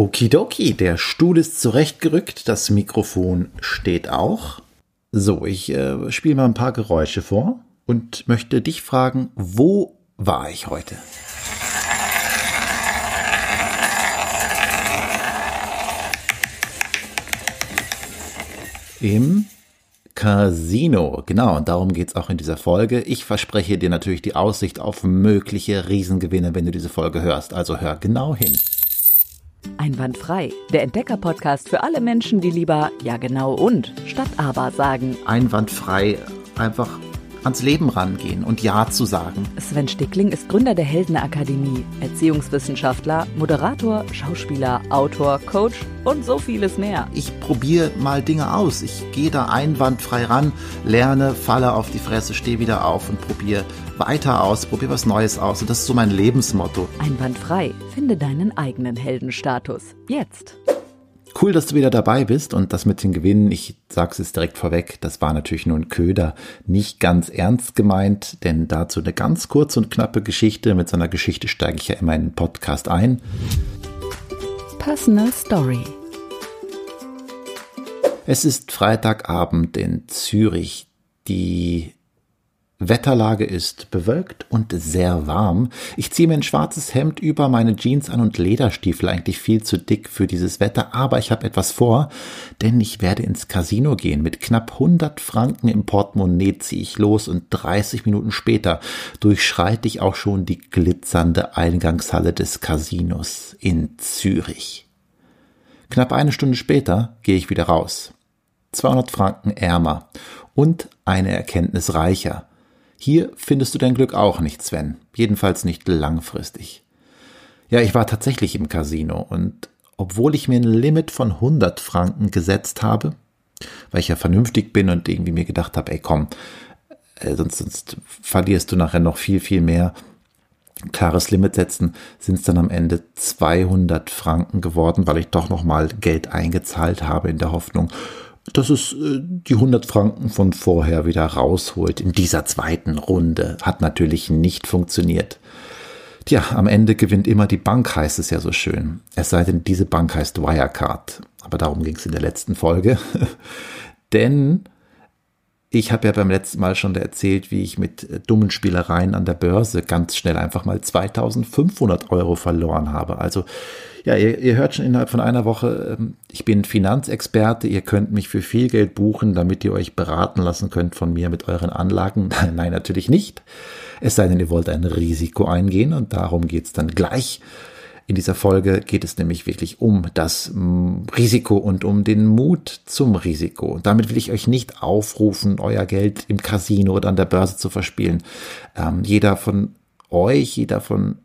Okidoki, der Stuhl ist zurechtgerückt, das Mikrofon steht auch. So, ich äh, spiele mal ein paar Geräusche vor und möchte dich fragen, wo war ich heute? Im Casino, genau, und darum geht's auch in dieser Folge. Ich verspreche dir natürlich die Aussicht auf mögliche Riesengewinne, wenn du diese Folge hörst, also hör genau hin. Einwandfrei, der Entdecker-Podcast für alle Menschen, die lieber ja genau und statt aber sagen. Einwandfrei, einfach ans Leben rangehen und Ja zu sagen. Sven Stickling ist Gründer der Heldenakademie, Erziehungswissenschaftler, Moderator, Schauspieler, Autor, Coach und so vieles mehr. Ich probiere mal Dinge aus. Ich gehe da einwandfrei ran, lerne, falle auf die Fresse, stehe wieder auf und probiere weiter aus, probiere was Neues aus. Und das ist so mein Lebensmotto. Einwandfrei. Finde deinen eigenen Heldenstatus. Jetzt. Cool, dass du wieder dabei bist und das mit den Gewinnen, ich sag's es direkt vorweg, das war natürlich nur ein Köder, nicht ganz ernst gemeint, denn dazu eine ganz kurze und knappe Geschichte. Mit so einer Geschichte steige ich ja immer in den Podcast ein. Personal Story. Es ist Freitagabend in Zürich. Die Wetterlage ist bewölkt und sehr warm. Ich ziehe mir ein schwarzes Hemd über meine Jeans an und Lederstiefel, eigentlich viel zu dick für dieses Wetter, aber ich habe etwas vor, denn ich werde ins Casino gehen. Mit knapp 100 Franken im Portemonnaie ziehe ich los und 30 Minuten später durchschreite ich auch schon die glitzernde Eingangshalle des Casinos in Zürich. Knapp eine Stunde später gehe ich wieder raus. 200 Franken ärmer und eine Erkenntnis reicher. Hier findest du dein Glück auch nicht, Sven. Jedenfalls nicht langfristig. Ja, ich war tatsächlich im Casino und obwohl ich mir ein Limit von 100 Franken gesetzt habe, weil ich ja vernünftig bin und irgendwie mir gedacht habe, ey komm, äh, sonst, sonst verlierst du nachher noch viel, viel mehr. Klares Limit setzen, sind es dann am Ende 200 Franken geworden, weil ich doch noch mal Geld eingezahlt habe in der Hoffnung, dass es äh, die 100 Franken von vorher wieder rausholt in dieser zweiten Runde. Hat natürlich nicht funktioniert. Tja, am Ende gewinnt immer die Bank, heißt es ja so schön. Es sei denn, diese Bank heißt Wirecard. Aber darum ging es in der letzten Folge. denn ich habe ja beim letzten Mal schon erzählt, wie ich mit äh, dummen Spielereien an der Börse ganz schnell einfach mal 2500 Euro verloren habe. Also ja, ihr, ihr hört schon innerhalb von einer Woche, ähm, ich bin Finanzexperte, ihr könnt mich für viel Geld buchen, damit ihr euch beraten lassen könnt von mir mit euren Anlagen. Nein, natürlich nicht. Es sei denn, ihr wollt ein Risiko eingehen und darum geht's dann gleich. In dieser Folge geht es nämlich wirklich um das mm, Risiko und um den Mut zum Risiko. Und damit will ich euch nicht aufrufen, euer Geld im Casino oder an der Börse zu verspielen. Ähm, jeder von euch, jeder von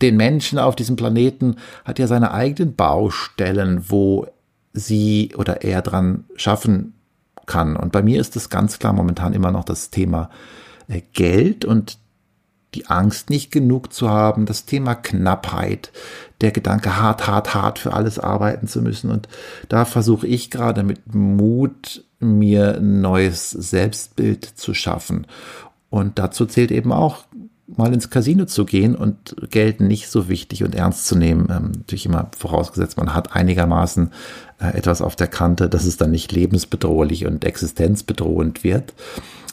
den Menschen auf diesem Planeten hat ja seine eigenen Baustellen, wo sie oder er dran schaffen kann. Und bei mir ist es ganz klar momentan immer noch das Thema äh, Geld und die Angst, nicht genug zu haben, das Thema Knappheit, der Gedanke, hart, hart, hart für alles arbeiten zu müssen. Und da versuche ich gerade mit Mut, mir ein neues Selbstbild zu schaffen. Und dazu zählt eben auch mal ins Casino zu gehen und Geld nicht so wichtig und ernst zu nehmen. Ähm, natürlich immer vorausgesetzt, man hat einigermaßen äh, etwas auf der Kante, dass es dann nicht lebensbedrohlich und existenzbedrohend wird.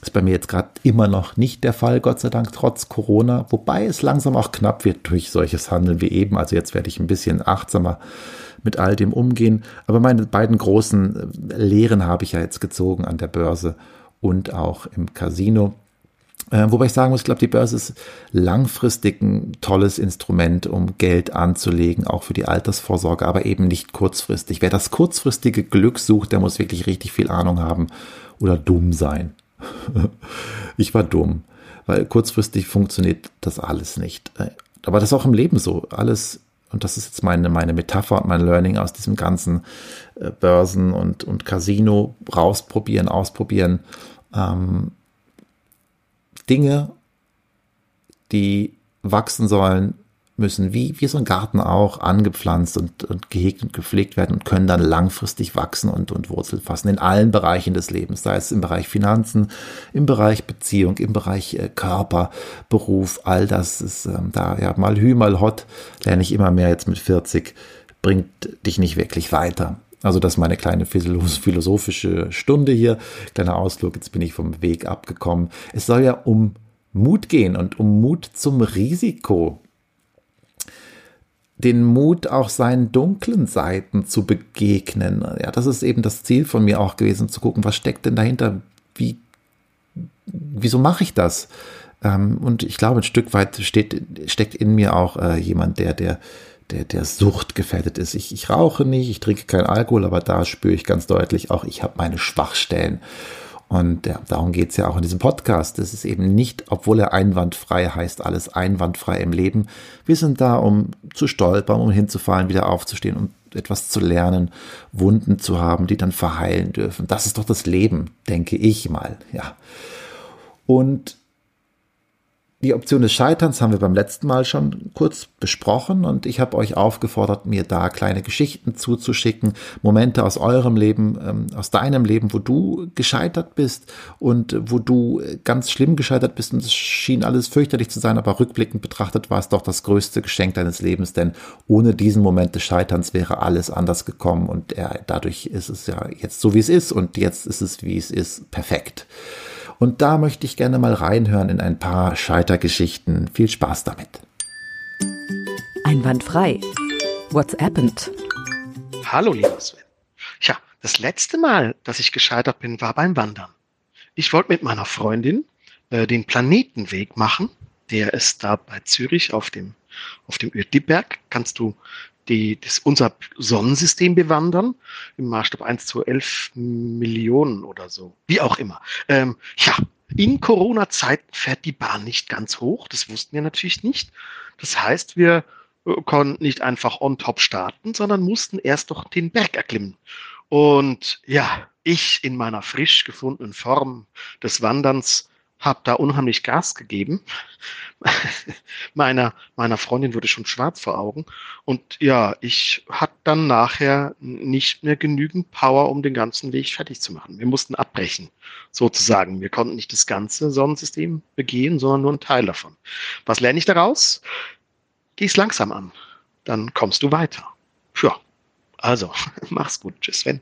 Ist bei mir jetzt gerade immer noch nicht der Fall, Gott sei Dank, trotz Corona, wobei es langsam auch knapp wird durch solches Handeln wie eben. Also jetzt werde ich ein bisschen achtsamer mit all dem umgehen. Aber meine beiden großen äh, Lehren habe ich ja jetzt gezogen an der Börse und auch im Casino. Äh, wobei ich sagen muss, ich glaube, die Börse ist langfristig ein tolles Instrument, um Geld anzulegen, auch für die Altersvorsorge, aber eben nicht kurzfristig. Wer das kurzfristige Glück sucht, der muss wirklich richtig viel Ahnung haben oder dumm sein. ich war dumm, weil kurzfristig funktioniert das alles nicht. Äh, aber das ist auch im Leben so. Alles, und das ist jetzt meine, meine Metapher und mein Learning aus diesem ganzen äh, Börsen- und, und Casino rausprobieren, ausprobieren. Ähm, Dinge, die wachsen sollen, müssen, wie, wie so ein Garten auch, angepflanzt und, und gehegt und gepflegt werden und können dann langfristig wachsen und, und Wurzel fassen in allen Bereichen des Lebens, sei es im Bereich Finanzen, im Bereich Beziehung, im Bereich äh, Körper, Beruf, all das ist ähm, da, ja, mal hü, mal hot, lerne ich immer mehr jetzt mit 40, bringt dich nicht wirklich weiter. Also das ist meine kleine philosophische Stunde hier, kleiner Ausflug, jetzt bin ich vom Weg abgekommen. Es soll ja um Mut gehen und um Mut zum Risiko den Mut, auch seinen dunklen Seiten zu begegnen. Ja, das ist eben das Ziel von mir auch gewesen, zu gucken, was steckt denn dahinter? Wie, wieso mache ich das? Ähm, und ich glaube, ein Stück weit steht, steckt in mir auch äh, jemand, der, der, der, der Sucht gefährdet ist. Ich, ich rauche nicht, ich trinke keinen Alkohol, aber da spüre ich ganz deutlich auch, ich habe meine Schwachstellen. Und ja, darum geht's ja auch in diesem Podcast. Es ist eben nicht, obwohl er einwandfrei heißt, alles einwandfrei im Leben. Wir sind da, um zu stolpern, um hinzufallen, wieder aufzustehen und etwas zu lernen, Wunden zu haben, die dann verheilen dürfen. Das ist doch das Leben, denke ich mal, ja. Und die Option des Scheiterns haben wir beim letzten Mal schon kurz besprochen und ich habe euch aufgefordert, mir da kleine Geschichten zuzuschicken, Momente aus eurem Leben, ähm, aus deinem Leben, wo du gescheitert bist und wo du ganz schlimm gescheitert bist und es schien alles fürchterlich zu sein, aber rückblickend betrachtet war es doch das größte Geschenk deines Lebens, denn ohne diesen Moment des Scheiterns wäre alles anders gekommen und dadurch ist es ja jetzt so, wie es ist und jetzt ist es, wie es ist, perfekt. Und da möchte ich gerne mal reinhören in ein paar Scheitergeschichten. Viel Spaß damit. Einwandfrei. What's happened? Hallo, lieber Sven. Tja, das letzte Mal, dass ich gescheitert bin, war beim Wandern. Ich wollte mit meiner Freundin äh, den Planetenweg machen. Der ist da bei Zürich auf dem, auf dem Uetliberg. Kannst du die, das, unser Sonnensystem bewandern, im Maßstab 1 zu 11 Millionen oder so, wie auch immer. Ähm, ja, in Corona-Zeiten fährt die Bahn nicht ganz hoch, das wussten wir natürlich nicht. Das heißt, wir äh, konnten nicht einfach on top starten, sondern mussten erst doch den Berg erklimmen. Und ja, ich in meiner frisch gefundenen Form des Wanderns habe da unheimlich Gas gegeben. meiner, meiner Freundin wurde schon schwarz vor Augen. Und ja, ich hatte dann nachher nicht mehr genügend Power, um den ganzen Weg fertig zu machen. Wir mussten abbrechen, sozusagen. Wir konnten nicht das ganze Sonnensystem begehen, sondern nur einen Teil davon. Was lerne ich daraus? Geh es langsam an. Dann kommst du weiter. Ja, also, mach's gut. Tschüss, Sven.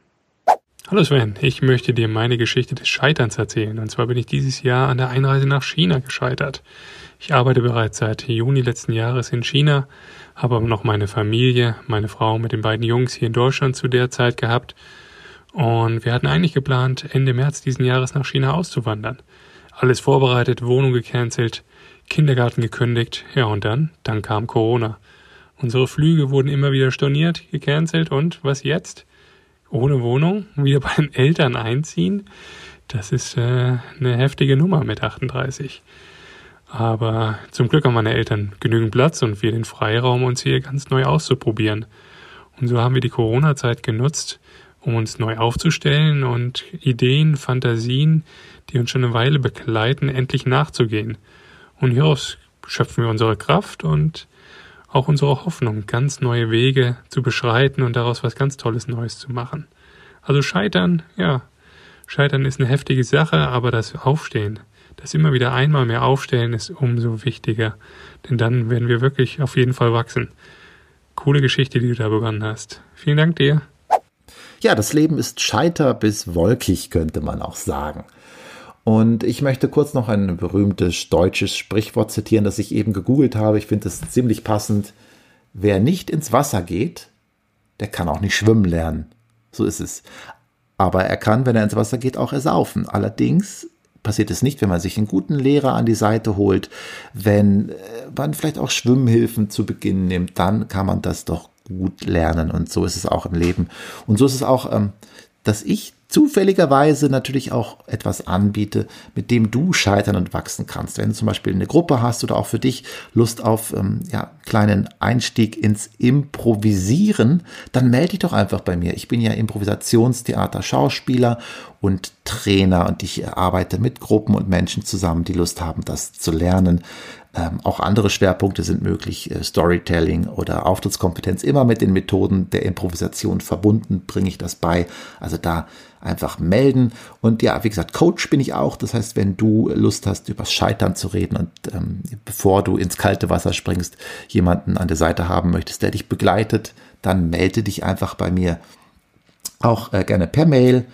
Hallo Sven, ich möchte dir meine Geschichte des Scheiterns erzählen. Und zwar bin ich dieses Jahr an der Einreise nach China gescheitert. Ich arbeite bereits seit Juni letzten Jahres in China, habe aber noch meine Familie, meine Frau mit den beiden Jungs hier in Deutschland zu der Zeit gehabt. Und wir hatten eigentlich geplant, Ende März diesen Jahres nach China auszuwandern. Alles vorbereitet, Wohnung gecancelt, Kindergarten gekündigt. Ja, und dann? Dann kam Corona. Unsere Flüge wurden immer wieder storniert, gecancelt und was jetzt? Ohne Wohnung wieder bei den Eltern einziehen, das ist äh, eine heftige Nummer mit 38. Aber zum Glück haben meine Eltern genügend Platz und wir den Freiraum, uns hier ganz neu auszuprobieren. Und so haben wir die Corona-Zeit genutzt, um uns neu aufzustellen und Ideen, Fantasien, die uns schon eine Weile begleiten, endlich nachzugehen. Und hieraus schöpfen wir unsere Kraft und auch unsere Hoffnung, ganz neue Wege zu beschreiten und daraus was ganz Tolles Neues zu machen. Also Scheitern, ja, Scheitern ist eine heftige Sache, aber das Aufstehen, das immer wieder einmal mehr Aufstellen ist umso wichtiger, denn dann werden wir wirklich auf jeden Fall wachsen. Coole Geschichte, die du da begonnen hast. Vielen Dank dir. Ja, das Leben ist scheiter bis wolkig, könnte man auch sagen. Und ich möchte kurz noch ein berühmtes deutsches Sprichwort zitieren, das ich eben gegoogelt habe. Ich finde es ziemlich passend. Wer nicht ins Wasser geht, der kann auch nicht schwimmen lernen. So ist es. Aber er kann, wenn er ins Wasser geht, auch ersaufen. Allerdings passiert es nicht, wenn man sich einen guten Lehrer an die Seite holt, wenn äh, man vielleicht auch Schwimmhilfen zu Beginn nimmt, dann kann man das doch gut lernen. Und so ist es auch im Leben. Und so ist es auch, ähm, dass ich zufälligerweise natürlich auch etwas anbiete, mit dem du scheitern und wachsen kannst. Wenn du zum Beispiel eine Gruppe hast oder auch für dich Lust auf ähm, ja, kleinen Einstieg ins Improvisieren, dann melde dich doch einfach bei mir. Ich bin ja Improvisationstheater Schauspieler und Trainer und ich arbeite mit Gruppen und Menschen zusammen, die Lust haben, das zu lernen. Ähm, auch andere Schwerpunkte sind möglich, äh, Storytelling oder Auftrittskompetenz, immer mit den Methoden der Improvisation verbunden, bringe ich das bei. Also da einfach melden. Und ja, wie gesagt, Coach bin ich auch. Das heißt, wenn du Lust hast, übers Scheitern zu reden und ähm, bevor du ins kalte Wasser springst, jemanden an der Seite haben möchtest, der dich begleitet, dann melde dich einfach bei mir. Auch äh, gerne per Mail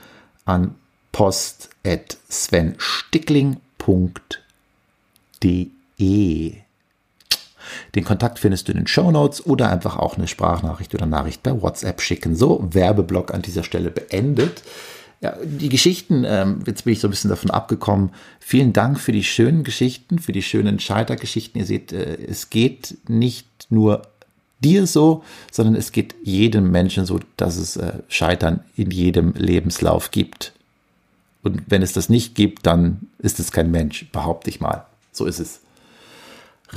an post.svenstickling.de E. Den Kontakt findest du in den Show Notes oder einfach auch eine Sprachnachricht oder Nachricht per WhatsApp schicken. So, Werbeblock an dieser Stelle beendet. Ja, die Geschichten, ähm, jetzt bin ich so ein bisschen davon abgekommen. Vielen Dank für die schönen Geschichten, für die schönen Scheitergeschichten. Ihr seht, äh, es geht nicht nur dir so, sondern es geht jedem Menschen so, dass es äh, Scheitern in jedem Lebenslauf gibt. Und wenn es das nicht gibt, dann ist es kein Mensch, behaupte ich mal. So ist es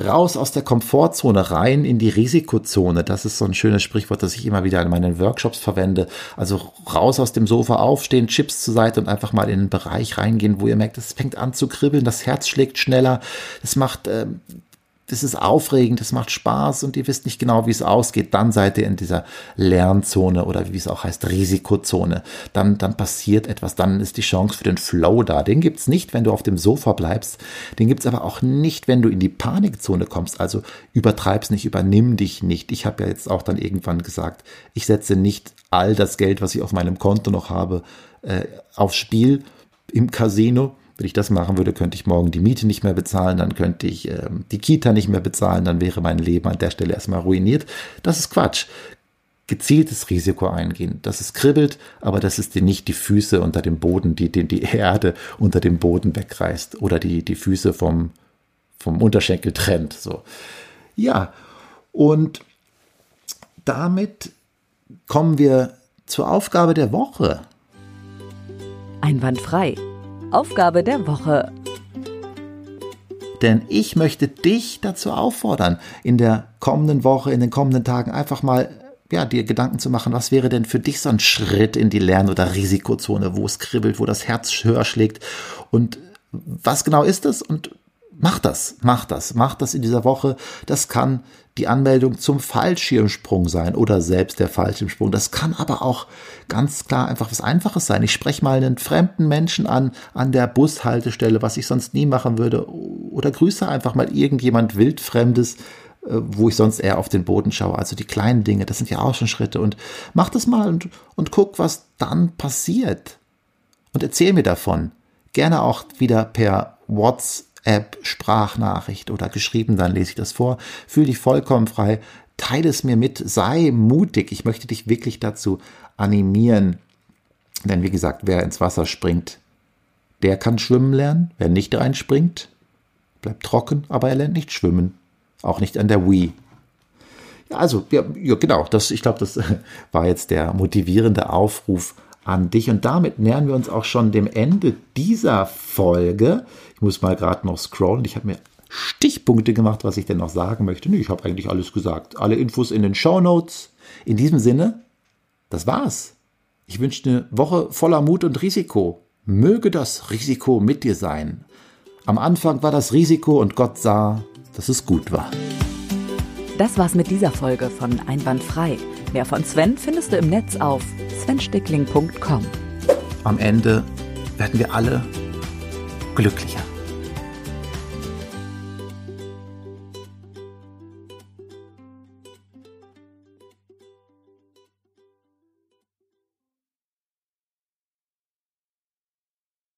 raus aus der Komfortzone, rein in die Risikozone. Das ist so ein schönes Sprichwort, das ich immer wieder in meinen Workshops verwende. Also raus aus dem Sofa aufstehen, Chips zur Seite und einfach mal in einen Bereich reingehen, wo ihr merkt, es fängt an zu kribbeln, das Herz schlägt schneller, es macht äh, das ist aufregend, das macht Spaß und ihr wisst nicht genau, wie es ausgeht, dann seid ihr in dieser Lernzone oder wie es auch heißt, Risikozone. Dann, dann passiert etwas, dann ist die Chance für den Flow da. Den gibt's nicht, wenn du auf dem Sofa bleibst. Den gibt's aber auch nicht, wenn du in die Panikzone kommst. Also übertreib's nicht, übernimm dich nicht. Ich habe ja jetzt auch dann irgendwann gesagt, ich setze nicht all das Geld, was ich auf meinem Konto noch habe, äh, aufs Spiel im Casino wenn ich das machen würde, könnte ich morgen die Miete nicht mehr bezahlen, dann könnte ich äh, die Kita nicht mehr bezahlen, dann wäre mein Leben an der Stelle erstmal ruiniert. Das ist Quatsch. Gezieltes Risiko eingehen. Das ist kribbelt, aber das ist dir nicht die Füße unter dem Boden, die, die, die Erde unter dem Boden wegreißt oder die, die Füße vom, vom Unterschenkel trennt. So. Ja, und damit kommen wir zur Aufgabe der Woche. Einwandfrei Aufgabe der Woche. Denn ich möchte dich dazu auffordern, in der kommenden Woche, in den kommenden Tagen einfach mal ja, dir Gedanken zu machen, was wäre denn für dich so ein Schritt in die Lern- oder Risikozone, wo es kribbelt, wo das Herz höher schlägt und was genau ist das und mach das, mach das, mach das in dieser Woche. Das kann die Anmeldung zum Fallschirmsprung sein oder selbst der Fallschirmsprung. Das kann aber auch ganz klar einfach was Einfaches sein. Ich spreche mal einen fremden Menschen an, an der Bushaltestelle, was ich sonst nie machen würde. Oder grüße einfach mal irgendjemand wildfremdes, äh, wo ich sonst eher auf den Boden schaue. Also die kleinen Dinge, das sind ja auch schon Schritte. Und mach das mal und, und guck, was dann passiert. Und erzähl mir davon. Gerne auch wieder per WhatsApp App, Sprachnachricht oder geschrieben, dann lese ich das vor. Fühl dich vollkommen frei. Teile es mir mit. Sei mutig. Ich möchte dich wirklich dazu animieren. Denn wie gesagt, wer ins Wasser springt, der kann schwimmen lernen. Wer nicht reinspringt, bleibt trocken, aber er lernt nicht schwimmen. Auch nicht an der Wii. Ja, also, ja, ja genau, das, ich glaube, das war jetzt der motivierende Aufruf an dich. Und damit nähern wir uns auch schon dem Ende dieser Folge. Ich muss mal gerade noch scrollen. Ich habe mir Stichpunkte gemacht, was ich denn noch sagen möchte. Nee, ich habe eigentlich alles gesagt. Alle Infos in den Show Notes. In diesem Sinne, das war's. Ich wünsche eine Woche voller Mut und Risiko. Möge das Risiko mit dir sein. Am Anfang war das Risiko und Gott sah, dass es gut war. Das war's mit dieser Folge von Einwandfrei. Mehr von Sven findest du im Netz auf svenstickling.com. Am Ende werden wir alle glücklicher.